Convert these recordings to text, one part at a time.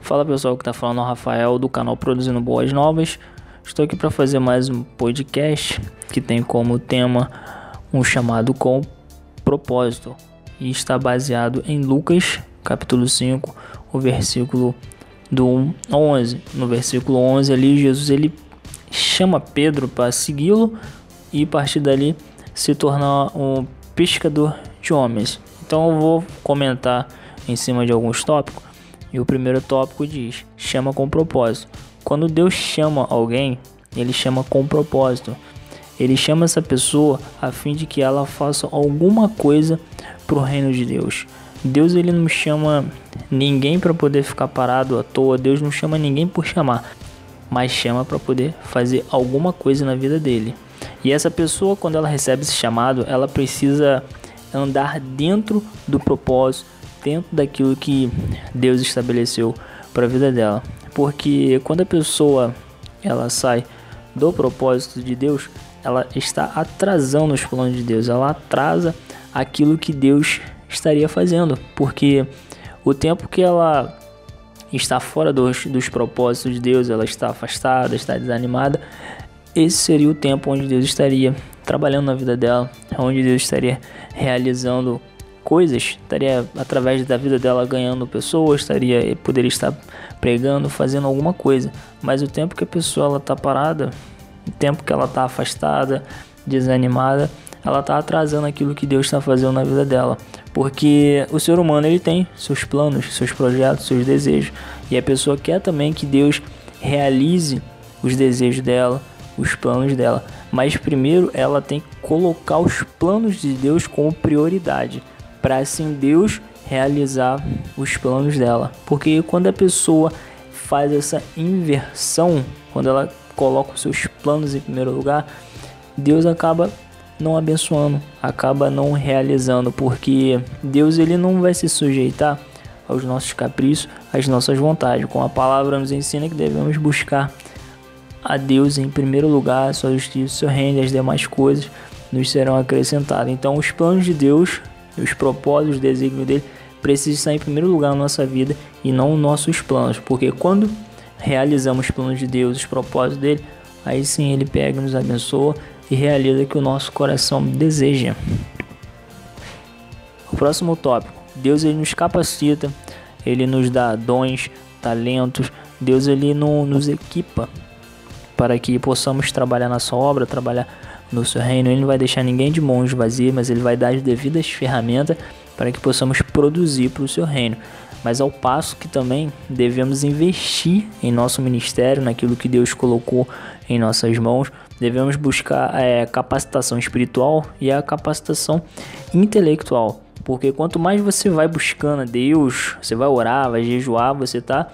Fala pessoal que tá falando é o Rafael do canal Produzindo Boas Novas. Estou aqui para fazer mais um podcast que tem como tema um chamado com propósito e está baseado em Lucas, capítulo 5, o versículo do 1 ao 11. No versículo 11 ali Jesus ele chama Pedro para segui-lo e a partir dali se tornar um pescador de homens. Então eu vou comentar em cima de alguns tópicos e o primeiro tópico diz: chama com propósito. Quando Deus chama alguém, ele chama com propósito. Ele chama essa pessoa a fim de que ela faça alguma coisa para o reino de Deus. Deus ele não chama ninguém para poder ficar parado à toa. Deus não chama ninguém por chamar, mas chama para poder fazer alguma coisa na vida dele. E essa pessoa, quando ela recebe esse chamado, ela precisa andar dentro do propósito, dentro daquilo que Deus estabeleceu para a vida dela. Porque quando a pessoa ela sai do propósito de Deus, ela está atrasando os planos de Deus, ela atrasa aquilo que Deus estaria fazendo, porque o tempo que ela está fora dos, dos propósitos de Deus, ela está afastada, está desanimada, esse seria o tempo onde Deus estaria trabalhando na vida dela, onde Deus estaria realizando coisas, estaria através da vida dela ganhando pessoas, estaria poderia estar pregando, fazendo alguma coisa. Mas o tempo que a pessoa ela tá parada, o tempo que ela está afastada, desanimada, ela está atrasando aquilo que Deus está fazendo na vida dela. Porque o ser humano ele tem seus planos, seus projetos, seus desejos. E a pessoa quer também que Deus realize os desejos dela, os planos dela. Mas primeiro ela tem que colocar os planos de Deus como prioridade para assim Deus realizar os planos dela. Porque quando a pessoa faz essa inversão, quando ela coloca os seus planos em primeiro lugar, Deus acaba não abençoando, acaba não realizando, porque Deus ele não vai se sujeitar aos nossos caprichos, às nossas vontades. Com a palavra nos ensina que devemos buscar a Deus em primeiro lugar, sua justiça, seu reino e as demais coisas nos serão acrescentadas. Então, os planos de Deus os propósitos, os desígnios dele precisam estar em primeiro lugar na nossa vida e não nossos planos, porque quando realizamos os planos de Deus, os propósitos dele, aí sim ele pega, nos abençoa e realiza o que o nosso coração deseja. O próximo tópico, Deus ele nos capacita, ele nos dá dons, talentos, Deus ele nos equipa para que possamos trabalhar na sua obra, trabalhar no seu reino. Ele não vai deixar ninguém de mãos vazias, mas ele vai dar as devidas ferramentas para que possamos produzir para o seu reino. Mas ao passo que também devemos investir em nosso ministério, naquilo que Deus colocou em nossas mãos, devemos buscar é, capacitação espiritual e a capacitação intelectual. Porque quanto mais você vai buscando a Deus, você vai orar, vai jejuar, você está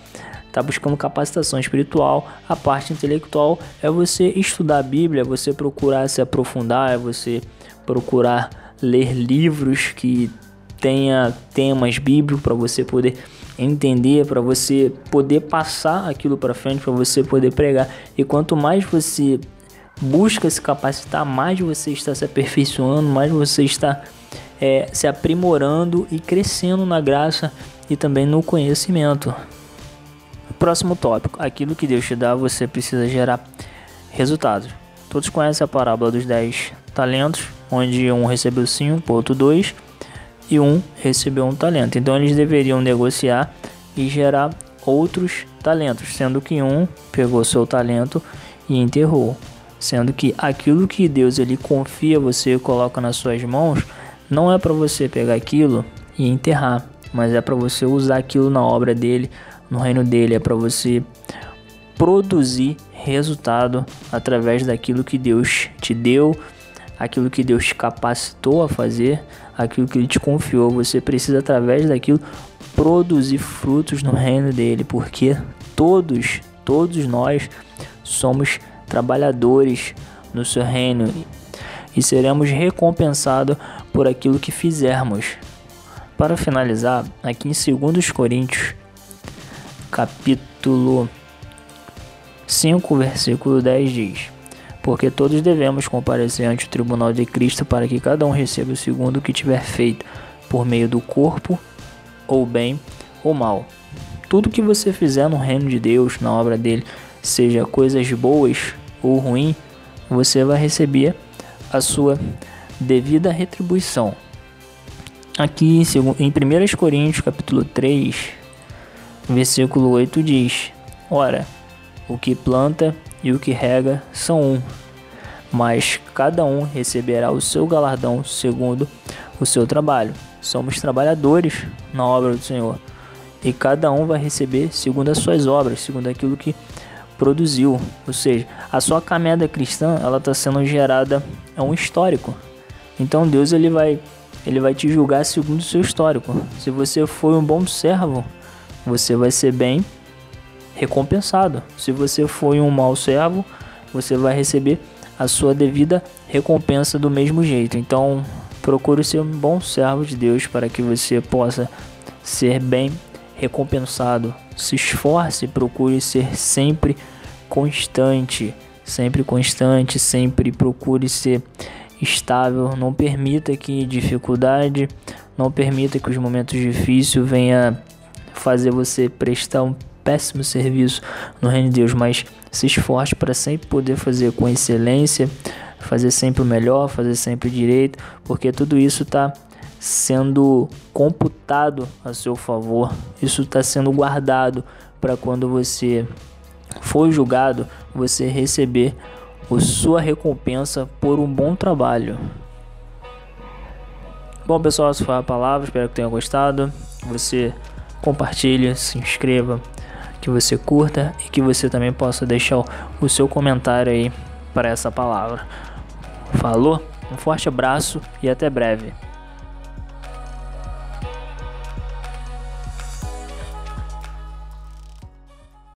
está buscando capacitação espiritual. A parte intelectual é você estudar a Bíblia, é você procurar se aprofundar, é você procurar ler livros que tenha temas bíblicos para você poder entender, para você poder passar aquilo para frente, para você poder pregar. E quanto mais você busca se capacitar, mais você está se aperfeiçoando, mais você está é, se aprimorando e crescendo na graça e também no conhecimento. Próximo tópico: aquilo que Deus te dá, você precisa gerar resultados. Todos conhecem a parábola dos 10 talentos, onde um recebeu 5, outro 2 e um recebeu um talento. Então eles deveriam negociar e gerar outros talentos, sendo que um pegou seu talento e enterrou, sendo que aquilo que Deus ele confia você coloca nas suas mãos, não é para você pegar aquilo e enterrar, mas é para você usar aquilo na obra dele, no reino dele é para você produzir resultado através daquilo que Deus te deu, aquilo que Deus te capacitou a fazer, aquilo que ele te confiou. Você precisa através daquilo produzir frutos no reino dele, porque todos, todos nós somos trabalhadores no seu reino e seremos recompensados por aquilo que fizermos. Para finalizar, aqui em 2 Coríntios capítulo 5, versículo 10 diz: Porque todos devemos comparecer ante o tribunal de Cristo para que cada um receba o segundo que tiver feito, por meio do corpo, ou bem ou mal. Tudo que você fizer no reino de Deus, na obra dele, seja coisas boas ou ruins, você vai receber a sua devida retribuição. Aqui em 1 Coríntios capítulo 3, versículo 8 diz: Ora, o que planta e o que rega são um, mas cada um receberá o seu galardão segundo o seu trabalho. Somos trabalhadores na obra do Senhor e cada um vai receber segundo as suas obras, segundo aquilo que produziu. Ou seja, a sua caminhada cristã ela está sendo gerada é um histórico. Então Deus ele vai ele vai te julgar segundo o seu histórico. Se você foi um bom servo, você vai ser bem recompensado. Se você foi um mau servo, você vai receber a sua devida recompensa do mesmo jeito. Então, procure ser um bom servo de Deus para que você possa ser bem recompensado. Se esforce, procure ser sempre constante, sempre constante, sempre procure ser estável. Não permita que dificuldade, não permita que os momentos difíceis venha fazer você prestar um péssimo serviço no reino de Deus, mas se esforce para sempre poder fazer com excelência, fazer sempre o melhor, fazer sempre direito, porque tudo isso está sendo computado a seu favor, isso está sendo guardado para quando você for julgado, você receber a sua recompensa por um bom trabalho. Bom pessoal, essa foi a palavra, espero que tenham gostado. Você compartilhe, se inscreva, que você curta e que você também possa deixar o seu comentário aí para essa palavra. Falou? Um forte abraço e até breve.